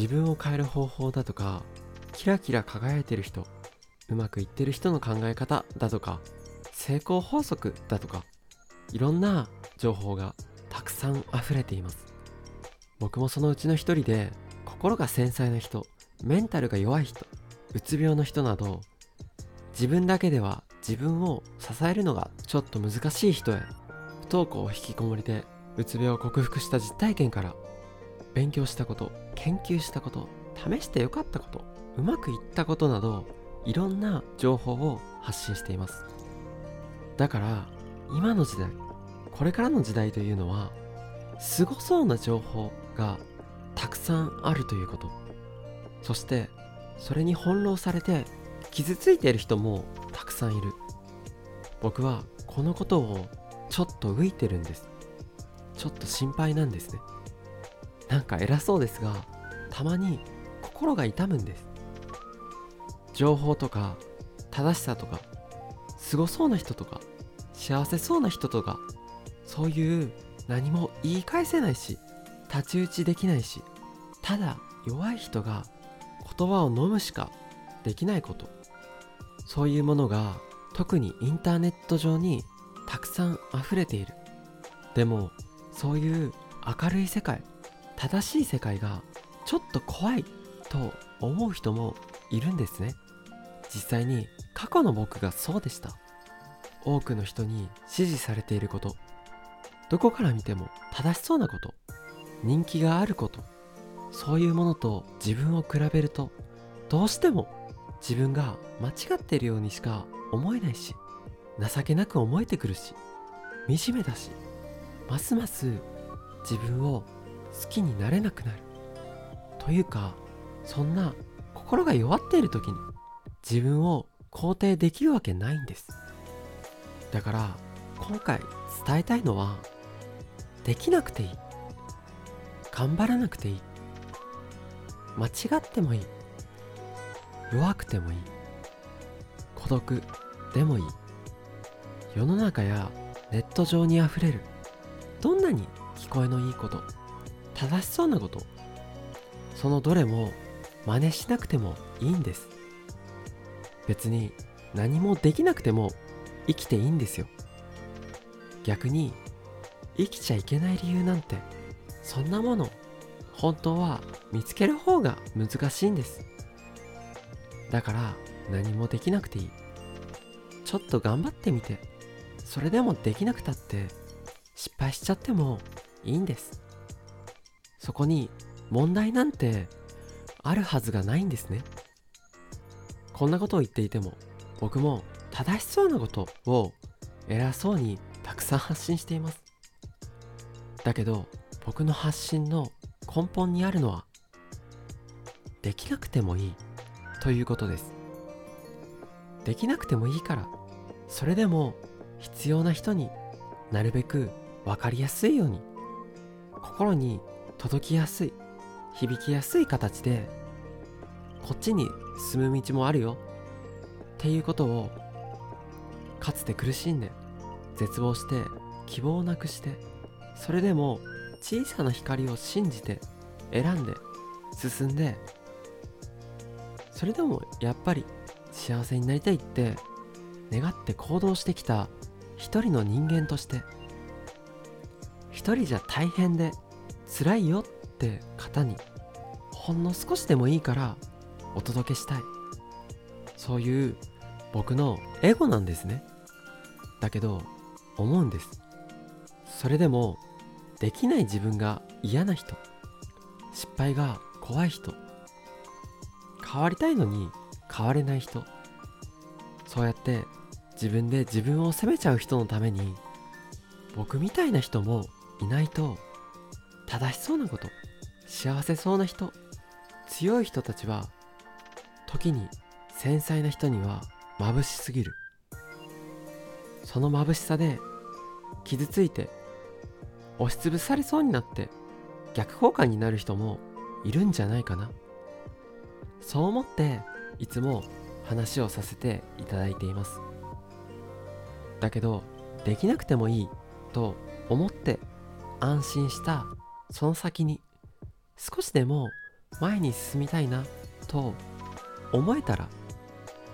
自分を変える方法だとかキラキラ輝いてる人うまくいってる人の考え方だとか成功法則だとかいろんな情報がたくさん溢れています。僕もそのうちの一人で心が繊細な人メンタルが弱い人うつ病の人など自分だけでは自分を支えるのがちょっと難しい人へ不登校引きこもりでうつ病を克服した実体験から勉強したこと研究したこと試してよかったことうまくいったことなどいろんな情報を発信しています。だから今の時代これからの時代というのはすごそうな情報がたくさんあるということ。そしてそれに翻弄されて傷ついている人もたくさんいる。僕はこのことをちょっと浮いてるんです。ちょっと心配なんですね。なんか偉そうですがたまに心が痛むんです。情報とか正しさとかすごそうな人とか幸せそうな人とかそういう何も言い返せないし太刀打ちできないしただ弱い人が言葉を飲むしかできないこと。そういうものが特にインターネット上にたくさん溢れている。でもそういう明るい世界正しい世界がちょっと怖いと思う人もいるんですね。実際に過去の僕がそうでした。多くの人に支持されていること。どこから見ても正しそうなこと。人気があること。そういうものと自分を比べるとどうしても自分が間違っているようにしか思えないし情けなく思えてくるし惨めだしますます自分を好きになれなくなる。というかそんな心が弱っている時に自分を肯定できるわけないんです。だから今回伝えたいのはできなくていい。頑張らなくていい。間違ってもいい。弱くてもいい。孤独でもいい。世の中やネット上にあふれるどんなに聞こえのいいこと正しそうなこと。そのどれも真似しなくてもいいんです。別に何もできなくても生きていいんですよ。逆に生きちゃいけない理由なんてそんなもの本当は見つける方が難しいんです。だから何もできなくていい。ちょっと頑張ってみてそれでもできなくたって失敗しちゃってもいいんです。そこに問題なんてあるはずがないんですね。こんなことを言っていても僕も正しそうなことを偉そうにたくさん発信しています。だけど僕の発信の根本にあるのはできなくてもいいということです。できなくてもいいからそれでも必要な人になるべく分かりやすいように心に届きやすい響きやすい形でこっちに進む道もあるよ。っていうことをかつて苦しんで絶望して希望をなくしてそれでも小さな光を信じて選んで進んでそれでもやっぱり幸せになりたいって願って行動してきた一人の人間として一人じゃ大変で辛いよって方にほんの少しでもいいからお届けしたい。そういう僕のエゴなんですね。だけど思うんです。それでもできない自分が嫌な人失敗が怖い人変わりたいのに変われない人そうやって自分で自分を責めちゃう人のために僕みたいな人もいないと正しそうなこと幸せそうな人強い人たちは時に繊細な人には眩しすぎる。その眩しさで傷ついて押しつぶされそうになって逆効果になる人もいるんじゃないかな。そう思っていつも話をさせていただいています。だけどできなくてもいいと思って安心したその先に少しでも前に進みたいなと思えたら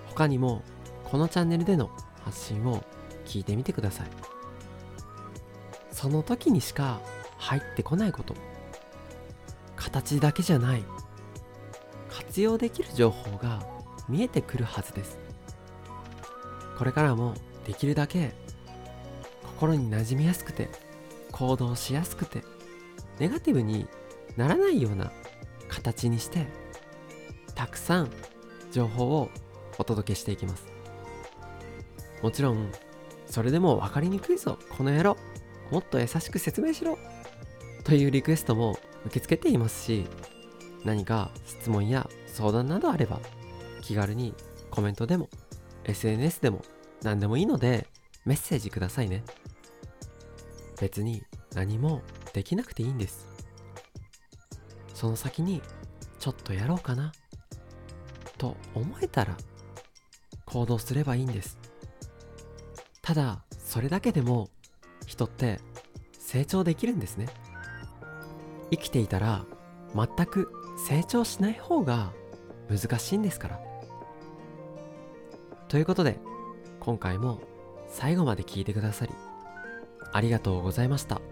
他にもこのチャンネルでの発信を聞いてみてください。その時にしか入ってこないこと。形だけじゃない。活用できる情報が見えてくるはずです。これからもできるだけ心に馴染みやすくて行動しやすくてネガティブにならないような形にしてたくさん情報をお届けしていきます。もちろんそれでも分かりにくいぞ。この野郎。もっと優しく説明しろ。というリクエストも受け付けていますし何か質問や相談などあれば気軽にコメントでも SNS でも何でもいいのでメッセージくださいね。別に何もできなくていいんです。その先にちょっとやろうかな。と思えたら行動すればいいんです。ただそれだけでも人って成長できるんですね。生きていたら全く成長しない方が難しいんですから。ということで今回も最後まで聞いてくださりありがとうございました。